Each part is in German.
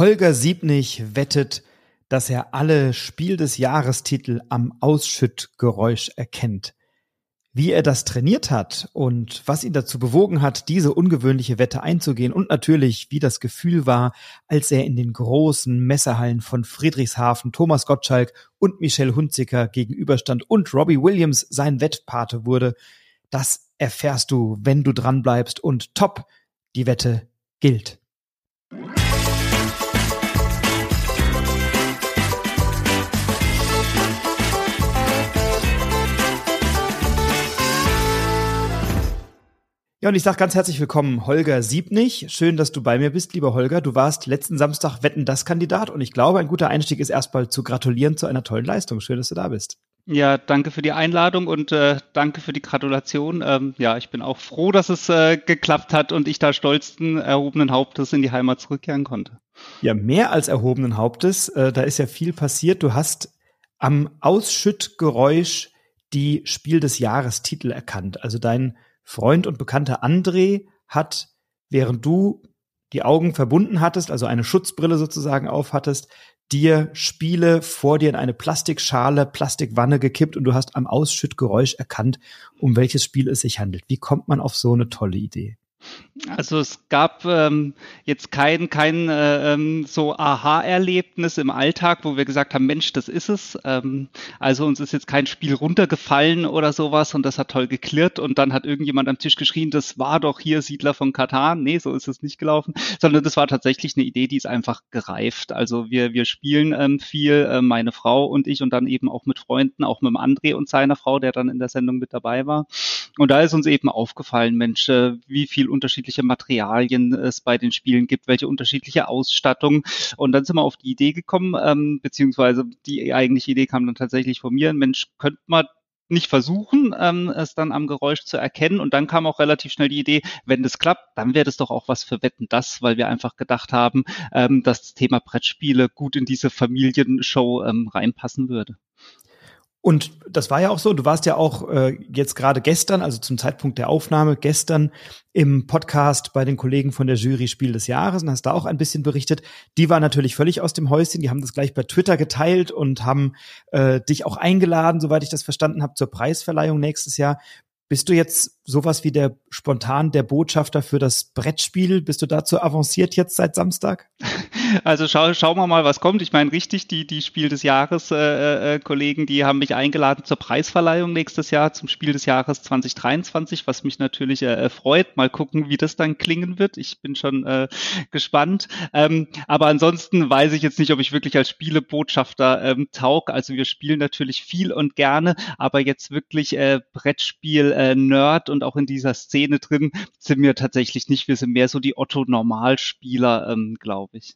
Holger Siebnig wettet, dass er alle Spiel des Jahrestitel am Ausschüttgeräusch erkennt. Wie er das trainiert hat und was ihn dazu bewogen hat, diese ungewöhnliche Wette einzugehen und natürlich, wie das Gefühl war, als er in den großen Messehallen von Friedrichshafen Thomas Gottschalk und Michelle Hunziker gegenüberstand und Robbie Williams sein Wettpate wurde, das erfährst du, wenn du dranbleibst und top, die Wette gilt. Ja, und ich sage ganz herzlich willkommen, Holger Siebnig. Schön, dass du bei mir bist, lieber Holger. Du warst letzten Samstag Wetten das Kandidat und ich glaube, ein guter Einstieg ist erstmal zu gratulieren zu einer tollen Leistung. Schön, dass du da bist. Ja, danke für die Einladung und äh, danke für die Gratulation. Ähm, ja, ich bin auch froh, dass es äh, geklappt hat und ich da stolzen erhobenen Hauptes in die Heimat zurückkehren konnte. Ja, mehr als erhobenen Hauptes. Äh, da ist ja viel passiert. Du hast am Ausschüttgeräusch die Spiel des Jahres Titel erkannt. Also dein Freund und Bekannter André hat, während du die Augen verbunden hattest, also eine Schutzbrille sozusagen aufhattest, dir Spiele vor dir in eine Plastikschale, Plastikwanne gekippt und du hast am Ausschüttgeräusch erkannt, um welches Spiel es sich handelt. Wie kommt man auf so eine tolle Idee? Also es gab ähm, jetzt kein, kein äh, ähm, so Aha-Erlebnis im Alltag, wo wir gesagt haben, Mensch, das ist es. Ähm, also uns ist jetzt kein Spiel runtergefallen oder sowas und das hat toll geklirrt und dann hat irgendjemand am Tisch geschrien, das war doch hier Siedler von Katan. Nee, so ist es nicht gelaufen, sondern das war tatsächlich eine Idee, die ist einfach gereift. Also wir, wir spielen ähm, viel, äh, meine Frau und ich und dann eben auch mit Freunden, auch mit dem André und seiner Frau, der dann in der Sendung mit dabei war. Und da ist uns eben aufgefallen, Mensch, äh, wie viel unterschiedliche Materialien es bei den Spielen gibt, welche unterschiedliche Ausstattung. Und dann sind wir auf die Idee gekommen, ähm, beziehungsweise die eigentliche Idee kam dann tatsächlich von mir, Mensch, könnte man nicht versuchen, ähm, es dann am Geräusch zu erkennen. Und dann kam auch relativ schnell die Idee, wenn das klappt, dann wäre das doch auch was für Wetten das, weil wir einfach gedacht haben, ähm, dass das Thema Brettspiele gut in diese Familienshow ähm, reinpassen würde. Und das war ja auch so, du warst ja auch äh, jetzt gerade gestern, also zum Zeitpunkt der Aufnahme, gestern im Podcast bei den Kollegen von der Jury Spiel des Jahres und hast da auch ein bisschen berichtet. Die war natürlich völlig aus dem Häuschen, die haben das gleich bei Twitter geteilt und haben äh, dich auch eingeladen, soweit ich das verstanden habe, zur Preisverleihung nächstes Jahr. Bist du jetzt sowas wie der spontan der Botschafter für das Brettspiel? Bist du dazu avanciert jetzt seit Samstag? Also schau, schauen wir mal, was kommt. Ich meine, richtig, die, die Spiel des Jahres äh, äh, Kollegen, die haben mich eingeladen zur Preisverleihung nächstes Jahr, zum Spiel des Jahres 2023, was mich natürlich äh, freut. Mal gucken, wie das dann klingen wird. Ich bin schon äh, gespannt. Ähm, aber ansonsten weiß ich jetzt nicht, ob ich wirklich als Spielebotschafter ähm, taug. Also wir spielen natürlich viel und gerne, aber jetzt wirklich äh, Brettspiel äh, Nerd und auch in dieser Szene drin sind wir tatsächlich nicht. Wir sind mehr so die Otto-Normalspieler, ähm, glaube ich.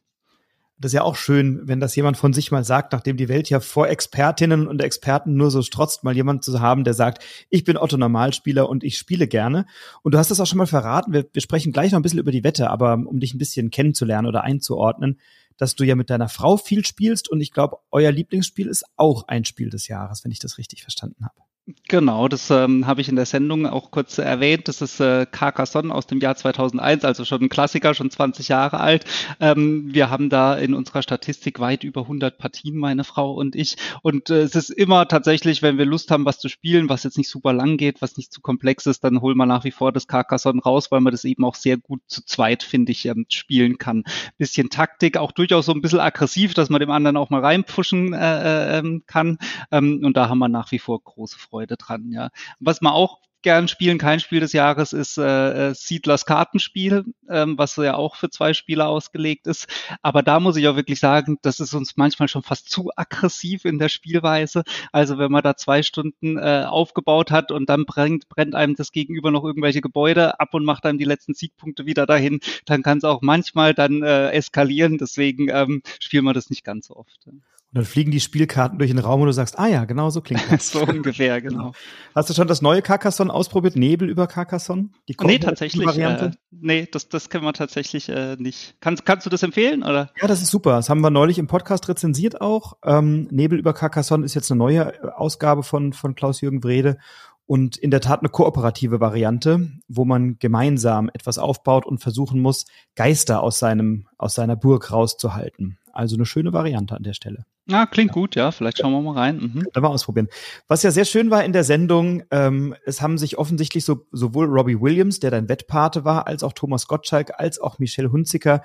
Das ist ja auch schön, wenn das jemand von sich mal sagt, nachdem die Welt ja vor Expertinnen und Experten nur so strotzt, mal jemand zu haben, der sagt, ich bin Otto Normalspieler und ich spiele gerne. Und du hast das auch schon mal verraten. Wir, wir sprechen gleich noch ein bisschen über die Wette, aber um dich ein bisschen kennenzulernen oder einzuordnen, dass du ja mit deiner Frau viel spielst und ich glaube, euer Lieblingsspiel ist auch ein Spiel des Jahres, wenn ich das richtig verstanden habe. Genau, das ähm, habe ich in der Sendung auch kurz erwähnt. Das ist äh, Carcassonne aus dem Jahr 2001, also schon ein Klassiker, schon 20 Jahre alt. Ähm, wir haben da in unserer Statistik weit über 100 Partien, meine Frau und ich. Und äh, es ist immer tatsächlich, wenn wir Lust haben, was zu spielen, was jetzt nicht super lang geht, was nicht zu komplex ist, dann holen wir nach wie vor das Carcassonne raus, weil man das eben auch sehr gut zu zweit, finde ich, ähm, spielen kann. Bisschen Taktik, auch durchaus so ein bisschen aggressiv, dass man dem anderen auch mal reinpushen äh, äh, ähm, kann. Ähm, und da haben wir nach wie vor große Freude. Freude dran, ja. Was man auch gern spielen, kein Spiel des Jahres, ist äh, äh, Siedlers Kartenspiel, ähm, was ja auch für zwei Spieler ausgelegt ist. Aber da muss ich auch wirklich sagen, das ist uns manchmal schon fast zu aggressiv in der Spielweise. Also wenn man da zwei Stunden äh, aufgebaut hat und dann brennt, brennt einem das Gegenüber noch irgendwelche Gebäude ab und macht einem die letzten Siegpunkte wieder dahin, dann kann es auch manchmal dann äh, eskalieren. Deswegen ähm, spielen wir das nicht ganz so oft. Und dann fliegen die Spielkarten durch den Raum und du sagst, ah ja, genau so klingt das. so ungefähr, genau. Hast du schon das neue Carcassonne ausprobiert? Nebel über Carcassonne? Die nee, tatsächlich. Variante? Äh, nee, das, das können wir tatsächlich äh, nicht. Kannst, kannst du das empfehlen, oder? Ja, das ist super. Das haben wir neulich im Podcast rezensiert auch. Ähm, Nebel über Carcassonne ist jetzt eine neue äh, Ausgabe von, von Klaus-Jürgen Wrede. und in der Tat eine kooperative Variante, wo man gemeinsam etwas aufbaut und versuchen muss, Geister aus seinem, aus seiner Burg rauszuhalten. Also eine schöne Variante an der Stelle. Ja, klingt gut, ja. Vielleicht schauen wir mal rein. Mhm. Da mal ausprobieren. Was ja sehr schön war in der Sendung, ähm, es haben sich offensichtlich so, sowohl Robbie Williams, der dein Wettpate war, als auch Thomas Gottschalk, als auch Michelle Hunziker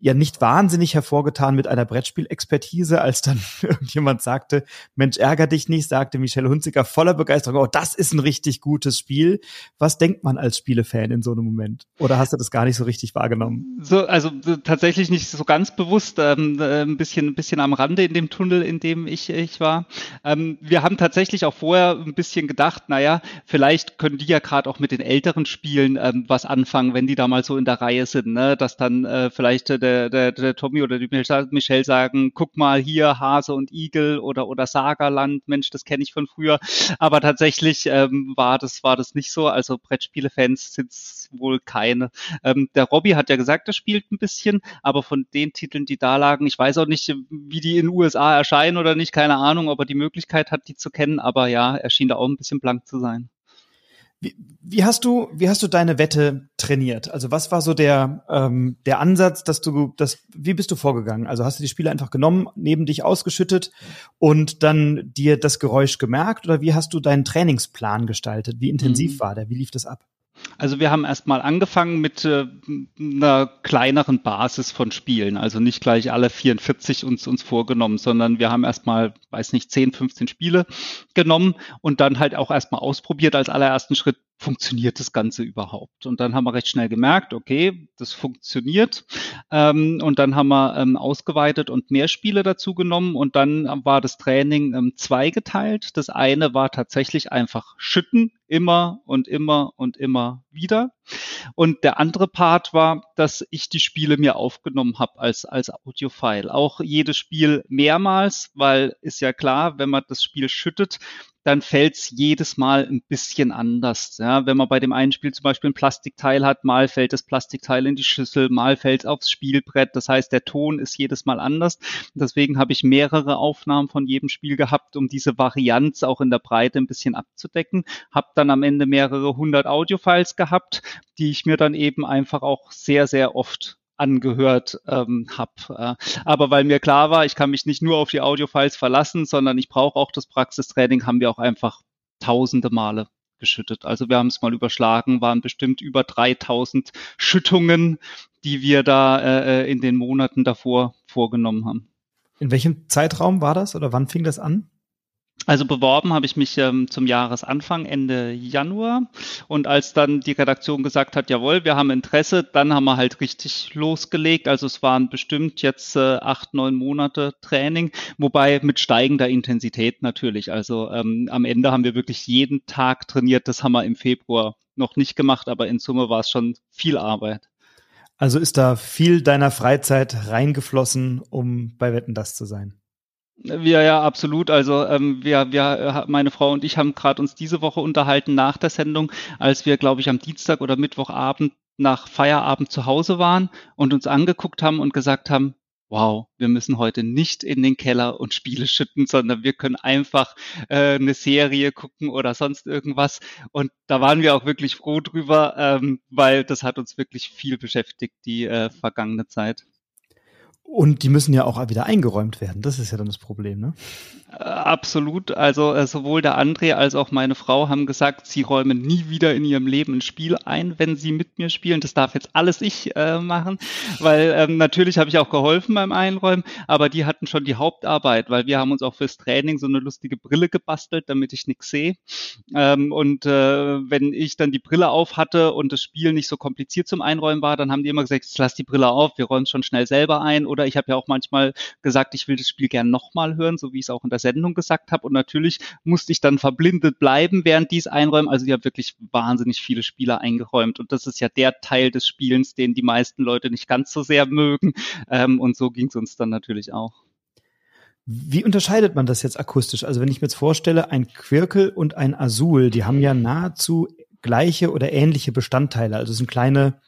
ja nicht wahnsinnig hervorgetan mit einer Brettspielexpertise, als dann irgendjemand sagte, Mensch, ärger dich nicht, sagte Michelle Hunziker voller Begeisterung, oh, das ist ein richtig gutes Spiel. Was denkt man als Spielefan in so einem Moment? Oder hast du das gar nicht so richtig wahrgenommen? So, also tatsächlich nicht so ganz bewusst, ähm, äh, ein bisschen, ein bisschen am Rande in dem Tunnel, in dem ich, ich war. Ähm, wir haben tatsächlich auch vorher ein bisschen gedacht, naja, vielleicht können die ja gerade auch mit den älteren Spielen ähm, was anfangen, wenn die da mal so in der Reihe sind, ne? dass dann äh, vielleicht der der, der, der Tommy oder die Michelle sagen, guck mal hier Hase und Igel oder, oder Sagerland, Mensch, das kenne ich von früher. Aber tatsächlich ähm, war, das, war das nicht so. Also Brettspiele-Fans sind wohl keine. Ähm, der Robby hat ja gesagt, er spielt ein bisschen, aber von den Titeln, die da lagen, ich weiß auch nicht, wie die in den USA erscheinen oder nicht, keine Ahnung, ob er die Möglichkeit hat, die zu kennen, aber ja, er schien da auch ein bisschen blank zu sein. Wie, wie hast du, wie hast du deine Wette trainiert? Also was war so der, ähm, der Ansatz, dass du, das, wie bist du vorgegangen? Also hast du die Spiele einfach genommen, neben dich ausgeschüttet und dann dir das Geräusch gemerkt oder wie hast du deinen Trainingsplan gestaltet? Wie intensiv mhm. war der? Wie lief das ab? Also wir haben erstmal angefangen mit äh, einer kleineren Basis von Spielen, also nicht gleich alle 44 uns, uns vorgenommen, sondern wir haben erstmal, weiß nicht, 10, 15 Spiele genommen und dann halt auch erstmal ausprobiert als allerersten Schritt, funktioniert das Ganze überhaupt? Und dann haben wir recht schnell gemerkt, okay, das funktioniert. Ähm, und dann haben wir ähm, ausgeweitet und mehr Spiele dazu genommen. Und dann war das Training ähm, zweigeteilt. Das eine war tatsächlich einfach schütten, immer und immer und immer wieder. Und der andere Part war, dass ich die Spiele mir aufgenommen habe als, als Audiofile. Auch jedes Spiel mehrmals, weil ist ja klar, wenn man das Spiel schüttet, dann fällt's jedes Mal ein bisschen anders. Ja, wenn man bei dem einen Spiel zum Beispiel ein Plastikteil hat, mal fällt das Plastikteil in die Schüssel, mal fällt aufs Spielbrett. Das heißt, der Ton ist jedes Mal anders. Deswegen habe ich mehrere Aufnahmen von jedem Spiel gehabt, um diese Varianz auch in der Breite ein bisschen abzudecken. Hab dann am Ende mehrere hundert Audiofiles gehabt, die ich mir dann eben einfach auch sehr, sehr oft angehört ähm, habe. Äh, aber weil mir klar war, ich kann mich nicht nur auf die Audiofiles verlassen, sondern ich brauche auch das Praxistraining, haben wir auch einfach tausende Male geschüttet. Also wir haben es mal überschlagen, waren bestimmt über 3000 Schüttungen, die wir da äh, äh, in den Monaten davor vorgenommen haben. In welchem Zeitraum war das oder wann fing das an? Also beworben habe ich mich ähm, zum Jahresanfang, Ende Januar. Und als dann die Redaktion gesagt hat, jawohl, wir haben Interesse, dann haben wir halt richtig losgelegt. Also es waren bestimmt jetzt äh, acht, neun Monate Training, wobei mit steigender Intensität natürlich. Also ähm, am Ende haben wir wirklich jeden Tag trainiert. Das haben wir im Februar noch nicht gemacht, aber in Summe war es schon viel Arbeit. Also ist da viel deiner Freizeit reingeflossen, um bei Wetten das zu sein? Wir ja absolut. Also ähm, wir, wir, äh, meine Frau und ich haben gerade uns diese Woche unterhalten nach der Sendung, als wir, glaube ich, am Dienstag oder Mittwochabend nach Feierabend zu Hause waren und uns angeguckt haben und gesagt haben, wow, wir müssen heute nicht in den Keller und Spiele schütten, sondern wir können einfach äh, eine Serie gucken oder sonst irgendwas. Und da waren wir auch wirklich froh drüber, ähm, weil das hat uns wirklich viel beschäftigt, die äh, vergangene Zeit. Und die müssen ja auch wieder eingeräumt werden. Das ist ja dann das Problem, ne? Äh, absolut. Also äh, sowohl der André als auch meine Frau haben gesagt, sie räumen nie wieder in ihrem Leben ein Spiel ein, wenn sie mit mir spielen. Das darf jetzt alles ich äh, machen, weil ähm, natürlich habe ich auch geholfen beim Einräumen, aber die hatten schon die Hauptarbeit, weil wir haben uns auch fürs Training so eine lustige Brille gebastelt, damit ich nichts sehe. Ähm, und äh, wenn ich dann die Brille auf hatte und das Spiel nicht so kompliziert zum Einräumen war, dann haben die immer gesagt, lass die Brille auf, wir räumen es schon schnell selber ein. Oder ich habe ja auch manchmal gesagt, ich will das Spiel gern nochmal hören, so wie ich es auch in der Sendung gesagt habe. Und natürlich musste ich dann verblindet bleiben, während dies einräumen. Also ich habe wirklich wahnsinnig viele Spieler eingeräumt. Und das ist ja der Teil des Spielens, den die meisten Leute nicht ganz so sehr mögen. Ähm, und so ging es uns dann natürlich auch. Wie unterscheidet man das jetzt akustisch? Also wenn ich mir jetzt vorstelle, ein Quirkel und ein Azul, die haben ja nahezu gleiche oder ähnliche Bestandteile. Also es sind kleine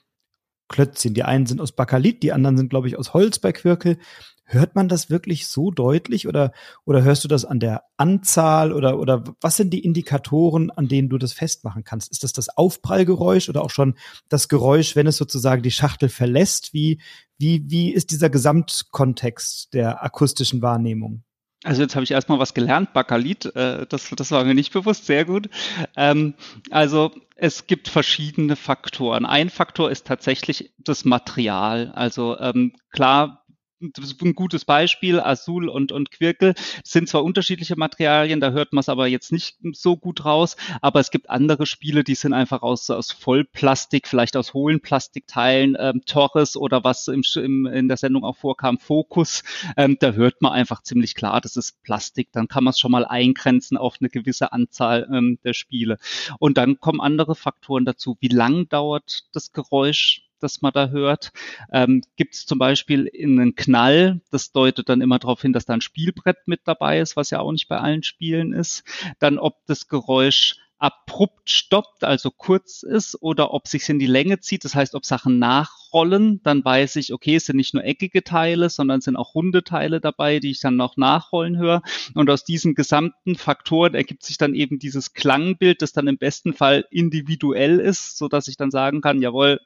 Klötzchen. Die einen sind aus Bakalit, die anderen sind, glaube ich, aus Holz bei Quirkel. Hört man das wirklich so deutlich oder, oder hörst du das an der Anzahl oder, oder was sind die Indikatoren, an denen du das festmachen kannst? Ist das das Aufprallgeräusch oder auch schon das Geräusch, wenn es sozusagen die Schachtel verlässt? Wie, wie, wie ist dieser Gesamtkontext der akustischen Wahrnehmung? Also jetzt habe ich erstmal was gelernt, Bakalit, äh, das, das war mir nicht bewusst, sehr gut. Ähm, also es gibt verschiedene Faktoren. Ein Faktor ist tatsächlich das Material. Also ähm, klar, ein gutes Beispiel, Azul und, und Quirkel. Sind zwar unterschiedliche Materialien, da hört man es aber jetzt nicht so gut raus, aber es gibt andere Spiele, die sind einfach aus, aus Vollplastik, vielleicht aus hohlen Plastikteilen, ähm, Torres oder was im, im, in der Sendung auch vorkam, Fokus, ähm, da hört man einfach ziemlich klar, das ist Plastik, dann kann man es schon mal eingrenzen auf eine gewisse Anzahl ähm, der Spiele. Und dann kommen andere Faktoren dazu, wie lang dauert das Geräusch, das man da hört. Ähm, Gibt es zum Beispiel einen Knall, das deutet dann immer darauf hin, dass da ein Spielbrett mit dabei ist, was ja auch nicht bei allen Spielen ist. Dann, ob das Geräusch abrupt stoppt, also kurz ist, oder ob sich in die Länge zieht. Das heißt, ob Sachen nachrollen, dann weiß ich, okay, es sind nicht nur eckige Teile, sondern es sind auch runde Teile dabei, die ich dann noch nachrollen höre. Und aus diesen gesamten Faktoren ergibt sich dann eben dieses Klangbild, das dann im besten Fall individuell ist, so dass ich dann sagen kann, jawohl,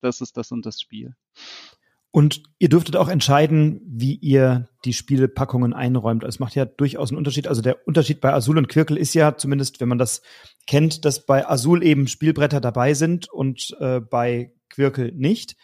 das ist das und das Spiel. Und ihr dürftet auch entscheiden, wie ihr die Spielpackungen einräumt. Es macht ja durchaus einen Unterschied. Also der Unterschied bei Azul und Quirkel ist ja, zumindest wenn man das kennt, dass bei Azul eben Spielbretter dabei sind und äh, bei Quirkel nicht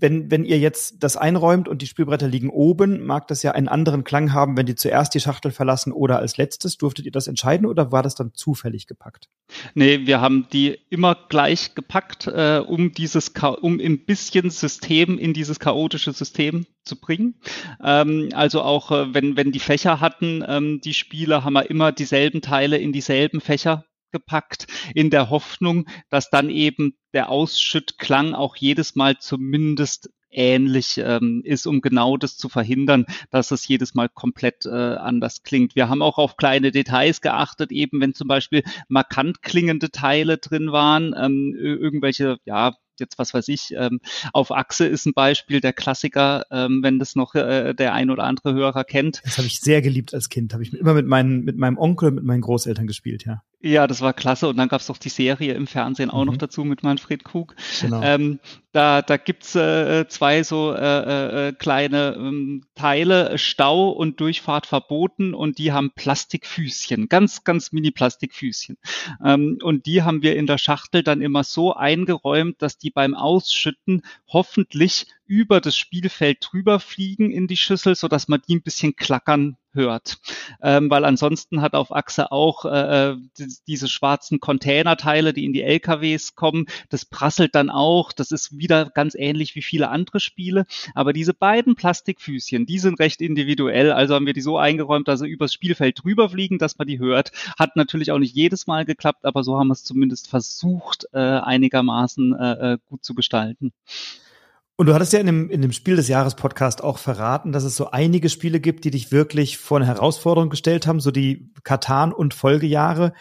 wenn, wenn ihr jetzt das einräumt und die Spielbretter liegen oben, mag das ja einen anderen Klang haben, wenn die zuerst die Schachtel verlassen oder als letztes. Durftet ihr das entscheiden oder war das dann zufällig gepackt? Nee, wir haben die immer gleich gepackt, äh, um dieses, um ein bisschen System in dieses chaotische System zu bringen. Ähm, also auch äh, wenn, wenn die Fächer hatten, ähm, die Spiele, haben wir immer dieselben Teile in dieselben Fächer gepackt, in der Hoffnung, dass dann eben der Ausschüttklang auch jedes Mal zumindest ähnlich ähm, ist, um genau das zu verhindern, dass es jedes Mal komplett äh, anders klingt. Wir haben auch auf kleine Details geachtet, eben wenn zum Beispiel markant klingende Teile drin waren, ähm, irgendwelche, ja, jetzt was weiß ich, ähm, auf Achse ist ein Beispiel der Klassiker, ähm, wenn das noch äh, der ein oder andere Hörer kennt. Das habe ich sehr geliebt als Kind, habe ich immer mit, meinen, mit meinem Onkel und mit meinen Großeltern gespielt, ja. Ja, das war klasse. Und dann gab es doch die Serie im Fernsehen auch mhm. noch dazu mit Manfred Krug. Genau. Ähm, da da gibt's äh, zwei so äh, äh, kleine ähm, Teile, Stau und Durchfahrt verboten und die haben Plastikfüßchen, ganz, ganz mini Plastikfüßchen. Ähm, und die haben wir in der Schachtel dann immer so eingeräumt, dass die beim Ausschütten hoffentlich über das Spielfeld drüber fliegen in die Schüssel, so dass man die ein bisschen klackern hört. Ähm, weil ansonsten hat auf Achse auch äh, äh diese schwarzen Containerteile, die in die LKWs kommen, das prasselt dann auch. Das ist wieder ganz ähnlich wie viele andere Spiele. Aber diese beiden Plastikfüßchen, die sind recht individuell. Also haben wir die so eingeräumt, dass sie übers Spielfeld drüber fliegen, dass man die hört. Hat natürlich auch nicht jedes Mal geklappt, aber so haben wir es zumindest versucht, äh, einigermaßen äh, äh gut zu gestalten. Und du hattest ja in dem, in dem Spiel des Jahres Podcast auch verraten, dass es so einige Spiele gibt, die dich wirklich vor eine Herausforderung gestellt haben, so die Katan und Folgejahre.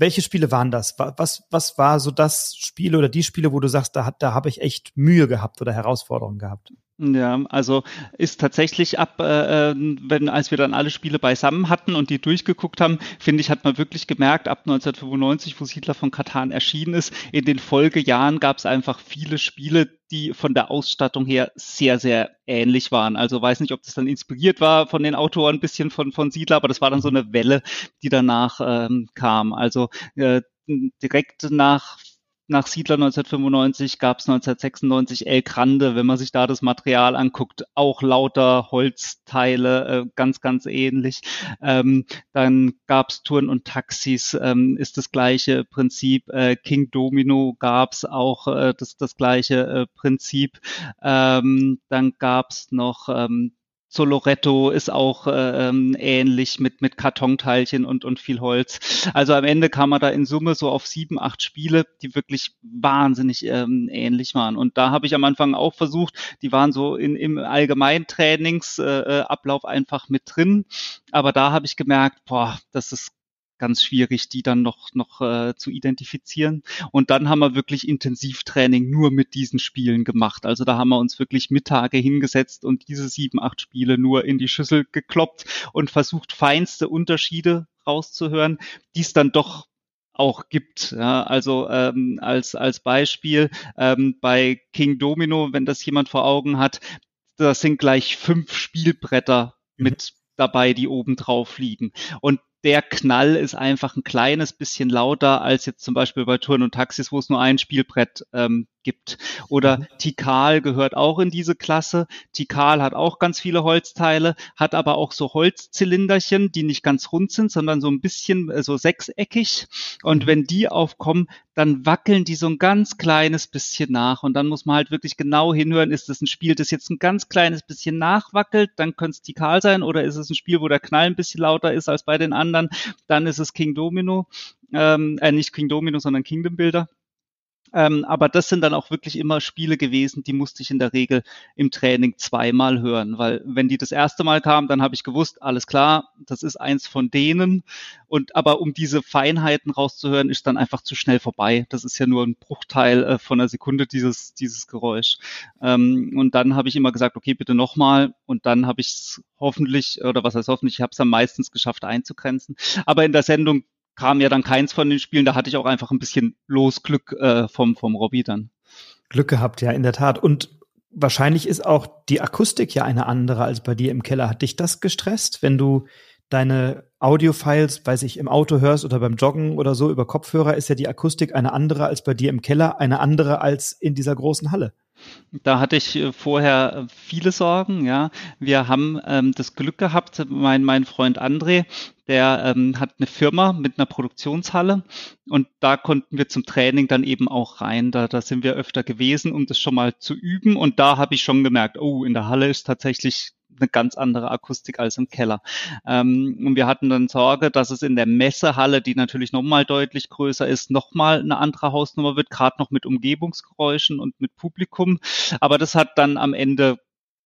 Welche Spiele waren das? Was, was war so das Spiel oder die Spiele, wo du sagst, da, da habe ich echt Mühe gehabt oder Herausforderungen gehabt? Ja, also ist tatsächlich ab, äh, wenn als wir dann alle Spiele beisammen hatten und die durchgeguckt haben, finde ich, hat man wirklich gemerkt, ab 1995, wo Siedler von Katan erschienen ist, in den Folgejahren gab es einfach viele Spiele, die von der Ausstattung her sehr, sehr ähnlich waren. Also weiß nicht, ob das dann inspiriert war von den Autoren ein bisschen von, von Siedler, aber das war dann so eine Welle, die danach ähm, kam. Also äh, direkt nach nach Siedler 1995 gab es 1996 El Grande, wenn man sich da das Material anguckt, auch lauter Holzteile, äh, ganz, ganz ähnlich. Ähm, dann gab es Touren und Taxis, ähm, ist das gleiche Prinzip. Äh, King Domino gab es auch äh, das, das gleiche äh, Prinzip. Ähm, dann gab es noch ähm, Soloretto ist auch äh, ähm, ähnlich mit, mit Kartonteilchen und, und viel Holz. Also am Ende kam man da in Summe so auf sieben, acht Spiele, die wirklich wahnsinnig ähm, ähnlich waren. Und da habe ich am Anfang auch versucht, die waren so in, im allgemeinen Trainingsablauf äh, äh einfach mit drin. Aber da habe ich gemerkt, boah, das ist ganz schwierig, die dann noch, noch äh, zu identifizieren. Und dann haben wir wirklich Intensivtraining nur mit diesen Spielen gemacht. Also da haben wir uns wirklich Mittage hingesetzt und diese sieben, acht Spiele nur in die Schüssel gekloppt und versucht, feinste Unterschiede rauszuhören, die es dann doch auch gibt. Ja, also ähm, als, als Beispiel ähm, bei King Domino, wenn das jemand vor Augen hat, das sind gleich fünf Spielbretter mhm. mit dabei, die oben drauf liegen. Und der Knall ist einfach ein kleines bisschen lauter als jetzt zum Beispiel bei Touren und Taxis, wo es nur ein Spielbrett ähm, gibt. Oder mhm. Tikal gehört auch in diese Klasse. Tikal hat auch ganz viele Holzteile, hat aber auch so Holzzylinderchen, die nicht ganz rund sind, sondern so ein bisschen äh, so sechseckig. Und mhm. wenn die aufkommen, dann wackeln die so ein ganz kleines bisschen nach. Und dann muss man halt wirklich genau hinhören, ist das ein Spiel, das jetzt ein ganz kleines bisschen nachwackelt, dann könnte es Tikal sein, oder ist es ein Spiel, wo der Knall ein bisschen lauter ist als bei den anderen, dann ist es King Domino. Ähm, äh, nicht King Domino, sondern Kingdom Builder. Ähm, aber das sind dann auch wirklich immer Spiele gewesen, die musste ich in der Regel im Training zweimal hören, weil wenn die das erste Mal kamen, dann habe ich gewusst, alles klar, das ist eins von denen. Und aber um diese Feinheiten rauszuhören, ist dann einfach zu schnell vorbei. Das ist ja nur ein Bruchteil äh, von einer Sekunde dieses dieses Geräusch. Ähm, und dann habe ich immer gesagt, okay, bitte nochmal. Und dann habe ich es hoffentlich oder was heißt hoffentlich, ich habe es dann meistens geschafft einzugrenzen. Aber in der Sendung kam ja dann keins von den Spielen. Da hatte ich auch einfach ein bisschen Losglück äh, vom, vom Robby dann. Glück gehabt, ja, in der Tat. Und wahrscheinlich ist auch die Akustik ja eine andere als bei dir im Keller. Hat dich das gestresst, wenn du deine Audiofiles, weiß ich, im Auto hörst oder beim Joggen oder so über Kopfhörer, ist ja die Akustik eine andere als bei dir im Keller, eine andere als in dieser großen Halle. Da hatte ich äh, vorher äh, viele Sorgen, ja. Wir haben ähm, das Glück gehabt, mein, mein Freund André, der ähm, hat eine Firma mit einer Produktionshalle und da konnten wir zum Training dann eben auch rein. Da, da sind wir öfter gewesen, um das schon mal zu üben und da habe ich schon gemerkt, oh, in der Halle ist tatsächlich eine ganz andere Akustik als im Keller. Ähm, und wir hatten dann Sorge, dass es in der Messehalle, die natürlich nochmal deutlich größer ist, nochmal eine andere Hausnummer wird, gerade noch mit Umgebungsgeräuschen und mit Publikum. Aber das hat dann am Ende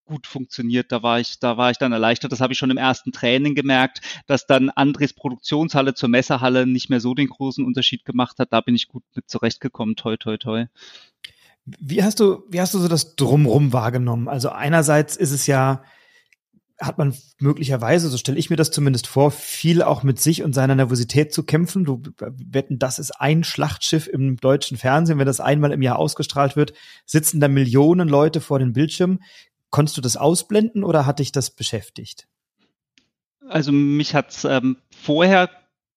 gut funktioniert. Da war ich, da war ich dann erleichtert. Das habe ich schon im ersten Training gemerkt, dass dann Andres Produktionshalle zur Messehalle nicht mehr so den großen Unterschied gemacht hat. Da bin ich gut mit zurechtgekommen. Toi, toi, toi. Wie hast du, wie hast du so das Drumrum wahrgenommen? Also einerseits ist es ja, hat man möglicherweise, so stelle ich mir das zumindest vor, viel auch mit sich und seiner Nervosität zu kämpfen. Du wetten, das ist ein Schlachtschiff im deutschen Fernsehen. Wenn das einmal im Jahr ausgestrahlt wird, sitzen da Millionen Leute vor den Bildschirmen. Konntest du das ausblenden oder hat dich das beschäftigt? Also mich hat's ähm, vorher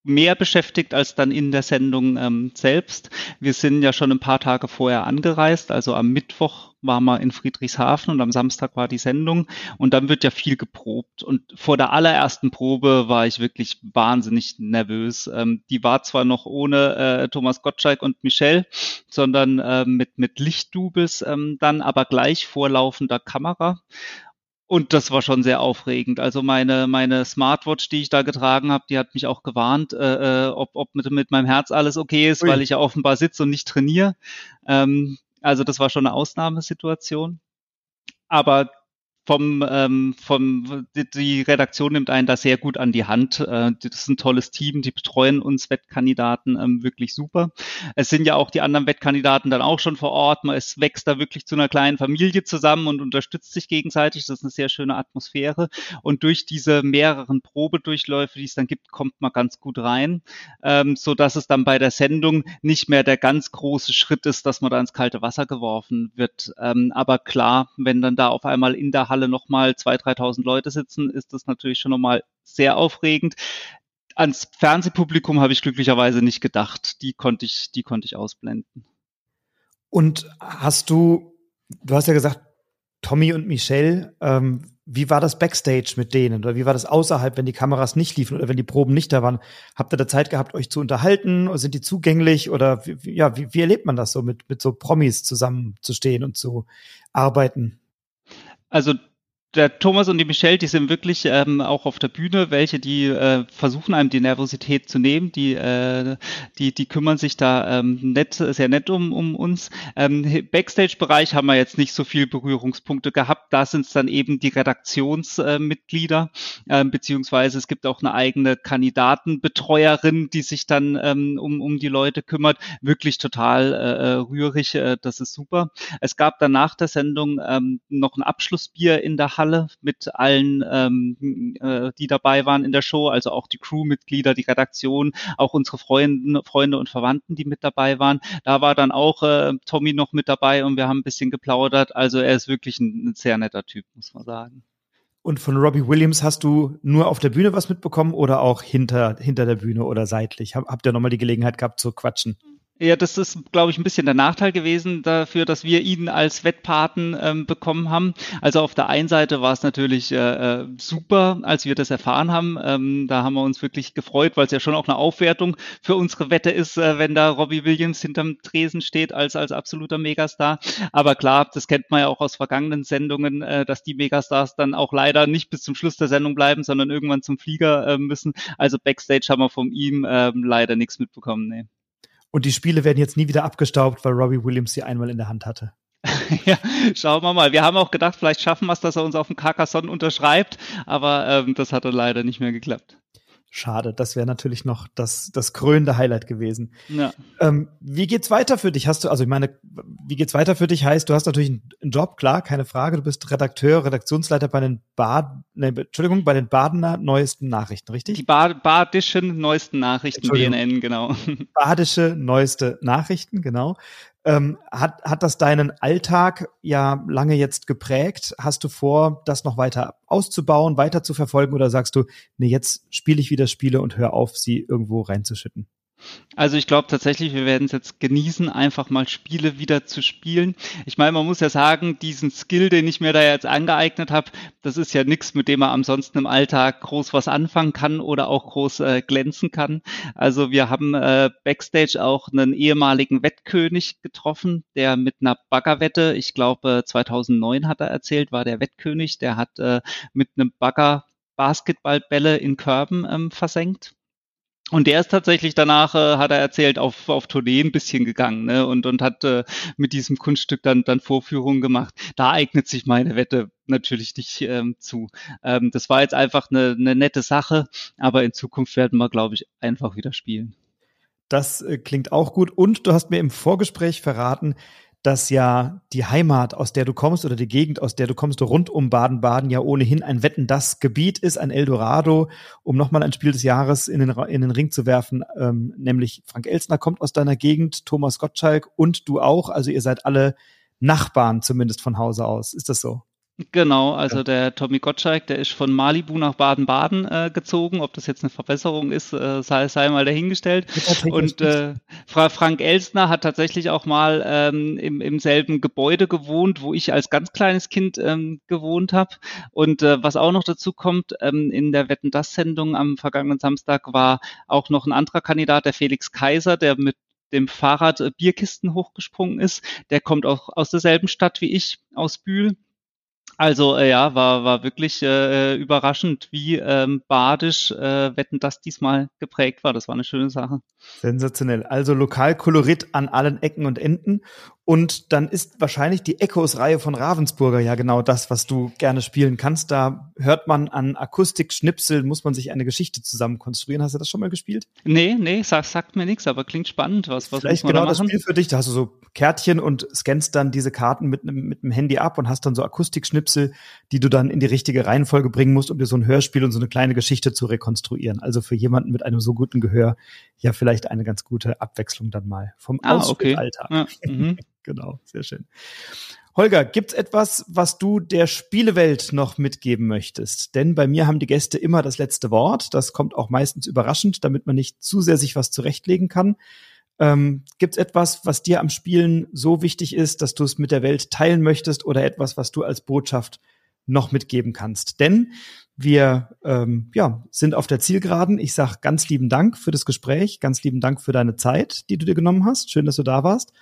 mehr beschäftigt als dann in der Sendung ähm, selbst. Wir sind ja schon ein paar Tage vorher angereist, also am Mittwoch waren wir in Friedrichshafen und am Samstag war die Sendung und dann wird ja viel geprobt und vor der allerersten Probe war ich wirklich wahnsinnig nervös. Ähm, die war zwar noch ohne äh, Thomas Gottschalk und Michelle, sondern äh, mit, mit Lichtdubels ähm, dann aber gleich vor laufender Kamera und das war schon sehr aufregend. Also meine, meine Smartwatch, die ich da getragen habe, die hat mich auch gewarnt, äh, äh, ob, ob mit, mit meinem Herz alles okay ist, Ui. weil ich ja offenbar sitze und nicht trainiere. Ähm, also das war schon eine Ausnahmesituation. Aber vom, ähm, vom die Redaktion nimmt einen da sehr gut an die Hand. Äh, das ist ein tolles Team, die betreuen uns Wettkandidaten ähm, wirklich super. Es sind ja auch die anderen Wettkandidaten dann auch schon vor Ort. Man es wächst da wirklich zu einer kleinen Familie zusammen und unterstützt sich gegenseitig. Das ist eine sehr schöne Atmosphäre. Und durch diese mehreren Probedurchläufe, die es dann gibt, kommt man ganz gut rein, ähm, so dass es dann bei der Sendung nicht mehr der ganz große Schritt ist, dass man da ins kalte Wasser geworfen wird. Ähm, aber klar, wenn dann da auf einmal in der Halle nochmal 2.000, 3.000 Leute sitzen, ist das natürlich schon nochmal sehr aufregend. Ans Fernsehpublikum habe ich glücklicherweise nicht gedacht. Die konnte ich, die konnte ich ausblenden. Und hast du, du hast ja gesagt, Tommy und Michelle, ähm, wie war das Backstage mit denen? Oder wie war das außerhalb, wenn die Kameras nicht liefen oder wenn die Proben nicht da waren? Habt ihr da Zeit gehabt, euch zu unterhalten? Oder sind die zugänglich? Oder wie, ja, wie, wie erlebt man das so, mit, mit so Promis zusammenzustehen und zu arbeiten? Also der Thomas und die Michelle, die sind wirklich ähm, auch auf der Bühne, welche die äh, versuchen einem die Nervosität zu nehmen, die äh, die die kümmern sich da ähm, nett sehr nett um um uns. Ähm, Backstage-Bereich haben wir jetzt nicht so viel Berührungspunkte gehabt. Da sind es dann eben die Redaktionsmitglieder äh, ähm, beziehungsweise es gibt auch eine eigene Kandidatenbetreuerin, die sich dann ähm, um um die Leute kümmert. Wirklich total äh, äh rührig, äh, das ist super. Es gab dann nach der Sendung ähm, noch ein Abschlussbier in der Halle Halle mit allen, ähm, äh, die dabei waren in der Show, also auch die Crewmitglieder, die Redaktion, auch unsere Freunde, Freunde und Verwandten, die mit dabei waren. Da war dann auch äh, Tommy noch mit dabei und wir haben ein bisschen geplaudert. Also er ist wirklich ein, ein sehr netter Typ, muss man sagen. Und von Robbie Williams hast du nur auf der Bühne was mitbekommen oder auch hinter, hinter der Bühne oder seitlich? Habt ihr nochmal die Gelegenheit gehabt zu quatschen? Ja, das ist, glaube ich, ein bisschen der Nachteil gewesen dafür, dass wir ihn als Wettpaten ähm, bekommen haben. Also auf der einen Seite war es natürlich äh, äh, super, als wir das erfahren haben. Ähm, da haben wir uns wirklich gefreut, weil es ja schon auch eine Aufwertung für unsere Wette ist, äh, wenn da Robbie Williams hinterm Tresen steht als, als absoluter Megastar. Aber klar, das kennt man ja auch aus vergangenen Sendungen, äh, dass die Megastars dann auch leider nicht bis zum Schluss der Sendung bleiben, sondern irgendwann zum Flieger äh, müssen. Also Backstage haben wir von ihm äh, leider nichts mitbekommen. Nee. Und die Spiele werden jetzt nie wieder abgestaubt, weil Robbie Williams sie einmal in der Hand hatte. ja, schauen wir mal. Wir haben auch gedacht, vielleicht schaffen wir es, dass er uns auf dem Carcassonne unterschreibt, aber ähm, das hat dann leider nicht mehr geklappt. Schade, das wäre natürlich noch das, das krönende Highlight gewesen. Ja. Ähm, wie geht's weiter für dich? Hast du, also ich meine, wie geht's weiter für dich? Heißt, du hast natürlich einen Job, klar, keine Frage. Du bist Redakteur, Redaktionsleiter bei den Bad, ne, Entschuldigung, bei den Badener neuesten Nachrichten, richtig? Die Bad, badischen neuesten Nachrichten, BNN, genau. Badische neueste Nachrichten, genau. Ähm, hat, hat das deinen Alltag ja lange jetzt geprägt? Hast du vor, das noch weiter auszubauen, weiter zu verfolgen oder sagst du, nee, jetzt spiele ich wieder Spiele und hör auf, sie irgendwo reinzuschütten? Also ich glaube tatsächlich, wir werden es jetzt genießen, einfach mal Spiele wieder zu spielen. Ich meine, man muss ja sagen, diesen Skill, den ich mir da jetzt angeeignet habe, das ist ja nichts, mit dem man ansonsten im Alltag groß was anfangen kann oder auch groß äh, glänzen kann. Also wir haben äh, backstage auch einen ehemaligen Wettkönig getroffen, der mit einer Baggerwette, ich glaube 2009 hat er erzählt, war der Wettkönig, der hat äh, mit einem Bagger Basketballbälle in Körben ähm, versenkt und der ist tatsächlich danach, äh, hat er erzählt, auf, auf Tournee ein bisschen gegangen ne? und, und hat äh, mit diesem Kunststück dann, dann Vorführungen gemacht. Da eignet sich meine Wette natürlich nicht ähm, zu. Ähm, das war jetzt einfach eine, eine nette Sache, aber in Zukunft werden wir, glaube ich, einfach wieder spielen. Das äh, klingt auch gut. Und du hast mir im Vorgespräch verraten, dass ja die Heimat, aus der du kommst oder die Gegend, aus der du kommst, rund um Baden-Baden ja ohnehin ein Wetten das Gebiet ist, ein Eldorado, um nochmal ein Spiel des Jahres in den, in den Ring zu werfen, ähm, nämlich Frank Elsner kommt aus deiner Gegend, Thomas Gottschalk und du auch, also ihr seid alle Nachbarn zumindest von Hause aus. Ist das so? Genau, also der Tommy Gottschalk, der ist von Malibu nach Baden-Baden äh, gezogen. Ob das jetzt eine Verbesserung ist, äh, sei, sei mal dahingestellt. Und äh, Frau Frank Elsner hat tatsächlich auch mal ähm, im, im selben Gebäude gewohnt, wo ich als ganz kleines Kind ähm, gewohnt habe. Und äh, was auch noch dazu kommt, ähm, in der Wetten das Sendung am vergangenen Samstag war auch noch ein anderer Kandidat, der Felix Kaiser, der mit dem Fahrrad äh, Bierkisten hochgesprungen ist. Der kommt auch aus derselben Stadt wie ich, aus Bühl. Also äh, ja, war, war wirklich äh, überraschend, wie ähm, badisch äh, Wetten das diesmal geprägt war. Das war eine schöne Sache. Sensationell. Also Lokalkolorit an allen Ecken und Enden. Und dann ist wahrscheinlich die Echos-Reihe von Ravensburger ja genau das, was du gerne spielen kannst. Da hört man an Akustikschnipsel, muss man sich eine Geschichte zusammen konstruieren. Hast du das schon mal gespielt? Nee, nee, sagt, sagt mir nichts, aber klingt spannend. Was, was Vielleicht genau da das Spiel für dich. Da hast du so Kärtchen und scannst dann diese Karten mit einem mit einem Handy ab und hast dann so Akustikschnipsel, die du dann in die richtige Reihenfolge bringen musst, um dir so ein Hörspiel und so eine kleine Geschichte zu rekonstruieren. Also für jemanden mit einem so guten Gehör ja vielleicht eine ganz gute Abwechslung dann mal vom ah. Okay. Ja, mhm. Genau, sehr schön. Holger, gibt's etwas, was du der Spielewelt noch mitgeben möchtest? Denn bei mir haben die Gäste immer das letzte Wort. Das kommt auch meistens überraschend, damit man nicht zu sehr sich was zurechtlegen kann. Ähm, gibt's etwas, was dir am Spielen so wichtig ist, dass du es mit der Welt teilen möchtest oder etwas, was du als Botschaft noch mitgeben kannst? Denn wir ähm, ja, sind auf der Zielgeraden. Ich sag ganz lieben Dank für das Gespräch, ganz lieben Dank für deine Zeit, die du dir genommen hast. Schön, dass du da warst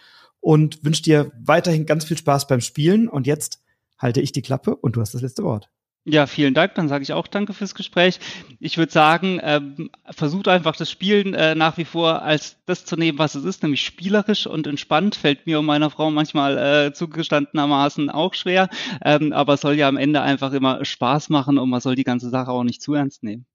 und wünsche dir weiterhin ganz viel Spaß beim Spielen. Und jetzt halte ich die Klappe und du hast das letzte Wort. Ja, vielen Dank. Dann sage ich auch danke fürs Gespräch. Ich würde sagen, ähm, versucht einfach das Spielen äh, nach wie vor als das zu nehmen, was es ist, nämlich spielerisch und entspannt. Fällt mir und meiner Frau manchmal äh, zugestandenermaßen auch schwer. Ähm, aber es soll ja am Ende einfach immer Spaß machen und man soll die ganze Sache auch nicht zu ernst nehmen.